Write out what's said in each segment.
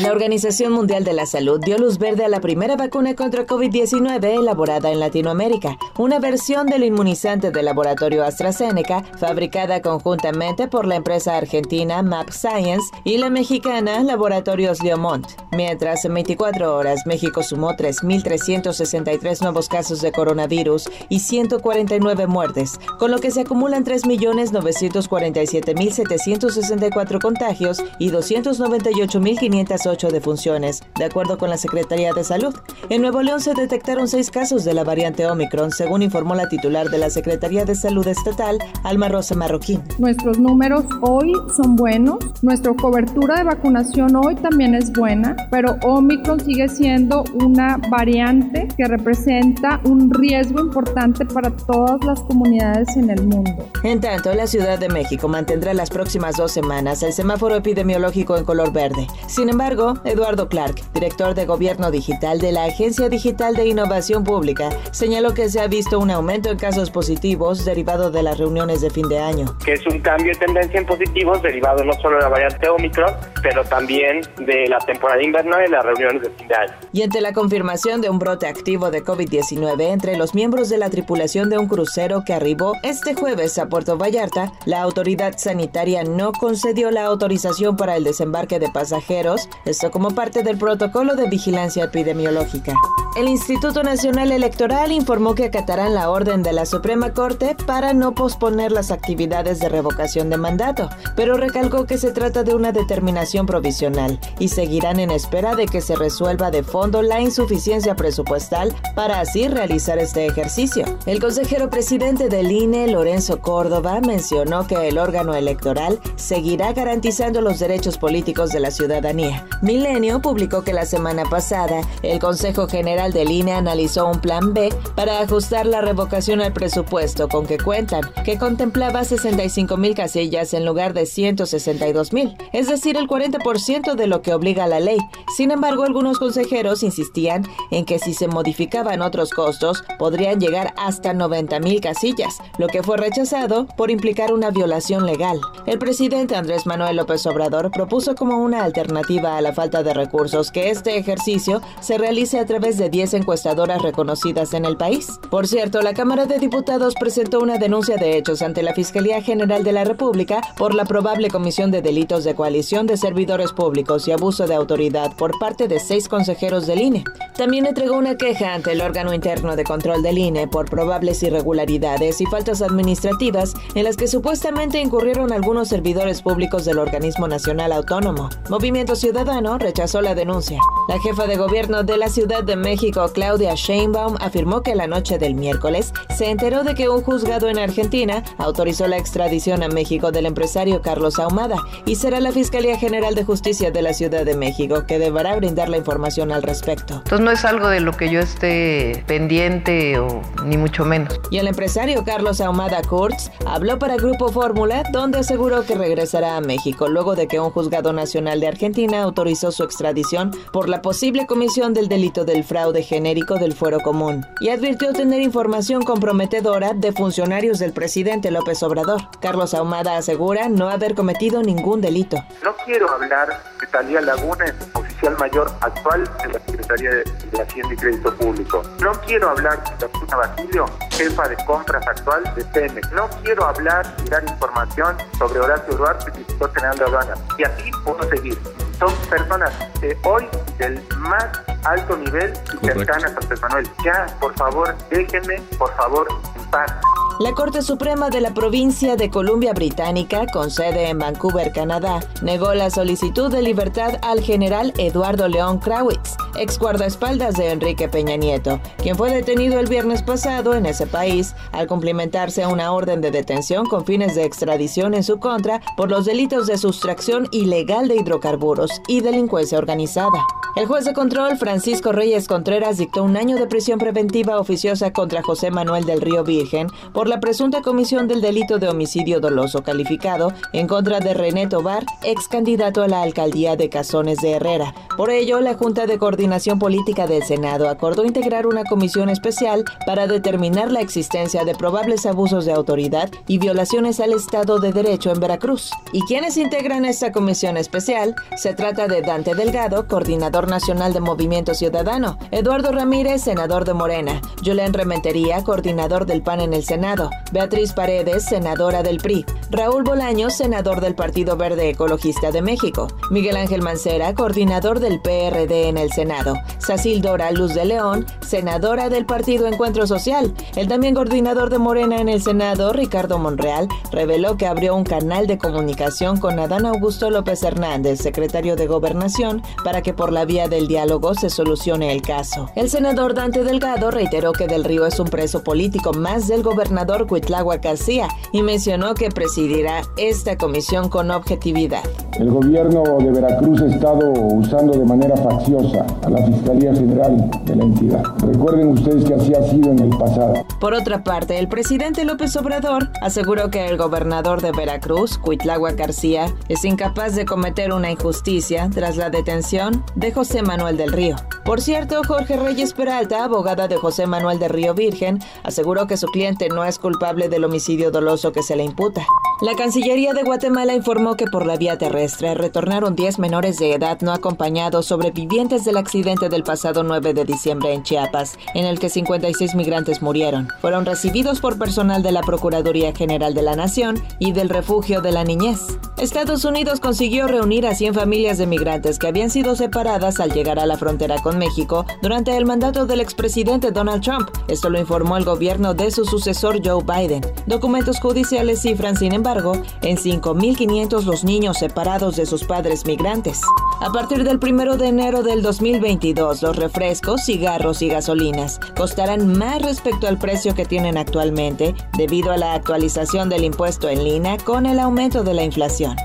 La Organización Mundial de la Salud dio luz verde a la primera vacuna contra COVID-19 elaborada en Latinoamérica, una versión del inmunizante del laboratorio AstraZeneca fabricada conjuntamente por la empresa argentina Map Science y la mexicana Laboratorios Leomont. Mientras en 24 horas México sumó 3.363 nuevos casos de coronavirus y 149 muertes, con lo que se acumulan 3.947.764 contagios y 298.500 8 defunciones, de acuerdo con la Secretaría de Salud. En Nuevo León se detectaron 6 casos de la variante Omicron, según informó la titular de la Secretaría de Salud Estatal, Alma Rosa Marroquín. Nuestros números hoy son buenos, nuestra cobertura de vacunación hoy también es buena, pero Omicron sigue siendo una variante que representa un riesgo importante para todas las comunidades en el mundo. En tanto, la Ciudad de México mantendrá las próximas dos semanas el semáforo epidemiológico en color verde. Sin embargo, Eduardo Clark, director de Gobierno Digital de la Agencia Digital de Innovación Pública, señaló que se ha visto un aumento en casos positivos derivado de las reuniones de fin de año. Que es un cambio de tendencia en positivos derivado no solo de la variante Omicron, pero también de la temporada invernal y las reuniones de fin de año. Y ante la confirmación de un brote activo de COVID-19 entre los miembros de la tripulación de un crucero que arribó este jueves a Puerto Vallarta, la autoridad sanitaria no concedió la autorización para el desembarque de pasajeros esto como parte del protocolo de vigilancia epidemiológica. El Instituto Nacional Electoral informó que acatarán la orden de la Suprema Corte para no posponer las actividades de revocación de mandato, pero recalcó que se trata de una determinación provisional y seguirán en espera de que se resuelva de fondo la insuficiencia presupuestal para así realizar este ejercicio. El consejero presidente del INE, Lorenzo Córdoba, mencionó que el órgano electoral seguirá garantizando los derechos políticos de la ciudadanía. Milenio publicó que la semana pasada el Consejo General del INE analizó un plan B para ajustar la revocación al presupuesto con que cuentan, que contemplaba 65 mil casillas en lugar de 162 mil, es decir, el 40% de lo que obliga la ley. Sin embargo, algunos consejeros insistían en que si se modificaban otros costos, podrían llegar hasta 90 mil casillas, lo que fue rechazado por implicar una violación legal. El presidente Andrés Manuel López Obrador propuso como una alternativa la falta de recursos que este ejercicio se realice a través de 10 encuestadoras reconocidas en el país. Por cierto, la Cámara de Diputados presentó una denuncia de hechos ante la Fiscalía General de la República por la probable comisión de delitos de coalición de servidores públicos y abuso de autoridad por parte de seis consejeros del INE. También entregó una queja ante el órgano interno de control del INE por probables irregularidades y faltas administrativas en las que supuestamente incurrieron algunos servidores públicos del organismo nacional autónomo. Movimiento Ciudadano rechazó la denuncia. La jefa de gobierno de la Ciudad de México México, Claudia Sheinbaum, afirmó que la noche del miércoles se enteró de que un juzgado en Argentina autorizó la extradición a México del empresario Carlos Ahumada y será la Fiscalía General de Justicia de la Ciudad de México que deberá brindar la información al respecto. Entonces no es algo de lo que yo esté pendiente o ni mucho menos. Y el empresario Carlos Ahumada Kurtz habló para Grupo Fórmula donde aseguró que regresará a México luego de que un juzgado nacional de Argentina autorizó su extradición por la posible comisión del delito del fraude de genérico del fuero común y advirtió tener información comprometedora de funcionarios del presidente López Obrador. Carlos Ahumada asegura no haber cometido ningún delito. No quiero hablar de Talía Laguna, oficial mayor actual de la Secretaría de Hacienda y Crédito Público. No quiero hablar de Laguna Basilio, jefa de compras actual de Pemex. No quiero hablar y dar información sobre Horacio Duarte, director general de aduanas. Y así puedo seguir son personas de hoy del más alto nivel y cercanas a José Manuel. Ya, por favor, déjenme, por favor, en paz. La Corte Suprema de la provincia de Columbia Británica, con sede en Vancouver, Canadá, negó la solicitud de libertad al general Eduardo León Krawitz, ex guardaespaldas de Enrique Peña Nieto, quien fue detenido el viernes pasado en ese país al cumplimentarse una orden de detención con fines de extradición en su contra por los delitos de sustracción ilegal de hidrocarburos y delincuencia organizada. El juez de control Francisco Reyes Contreras dictó un año de prisión preventiva oficiosa contra José Manuel del Río Virgen por la presunta comisión del delito de homicidio doloso calificado en contra de René Tobar, ex candidato a la alcaldía de Cazones de Herrera. Por ello, la Junta de Coordinación Política del Senado acordó integrar una comisión especial para determinar la existencia de probables abusos de autoridad y violaciones al Estado de Derecho en Veracruz. ¿Y quiénes integran esta comisión especial? Se trata de Dante Delgado, coordinador nacional de Movimiento Ciudadano, Eduardo Ramírez, senador de Morena, Julián Rementería, coordinador del PAN en el Senado, Beatriz Paredes, senadora del PRI, Raúl Bolaños, senador del Partido Verde Ecologista de México, Miguel Ángel Mancera, coordinador del PRD en el Senado, Sacil Dora Luz de León, senadora del Partido Encuentro Social. El también coordinador de Morena en el Senado, Ricardo Monreal, reveló que abrió un canal de comunicación con Adán Augusto López Hernández, secretario de Gobernación, para que por la vía del diálogo se solucione el caso. El senador Dante Delgado reiteró que Del Río es un preso político más del gobernador Cuitlagua García y mencionó que presidirá esta comisión con objetividad. El gobierno de Veracruz ha estado usando de manera facciosa a la Fiscalía General de la entidad. Recuerden ustedes que así ha sido en el pasado. Por otra parte, el presidente López Obrador aseguró que el gobernador de Veracruz, Cuitlagua García, es incapaz de cometer una injusticia tras la detención de José Manuel del Río. Por cierto, Jorge Reyes Peralta, abogada de José Manuel del Río Virgen, aseguró que su cliente no es culpable del homicidio doloso que se le imputa. La Cancillería de Guatemala informó que por la vía terrestre retornaron 10 menores de edad no acompañados sobrevivientes del accidente del pasado 9 de diciembre en Chiapas, en el que 56 migrantes murieron. Fueron recibidos por personal de la Procuraduría General de la Nación y del Refugio de la Niñez. Estados Unidos consiguió reunir a 100 familias de migrantes que habían sido separadas al llegar a la frontera con México durante el mandato del expresidente Donald Trump. Esto lo informó el gobierno de su sucesor Joe Biden. Documentos judiciales cifran, sin embargo, en 5.500 los niños separados de sus padres migrantes. A partir del 1 de enero del 2022, los refrescos, cigarros y gasolinas costarán más respecto al precio que tienen actualmente debido a la actualización del impuesto en línea con el aumento de la inflación.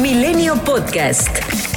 Milenio Podcast.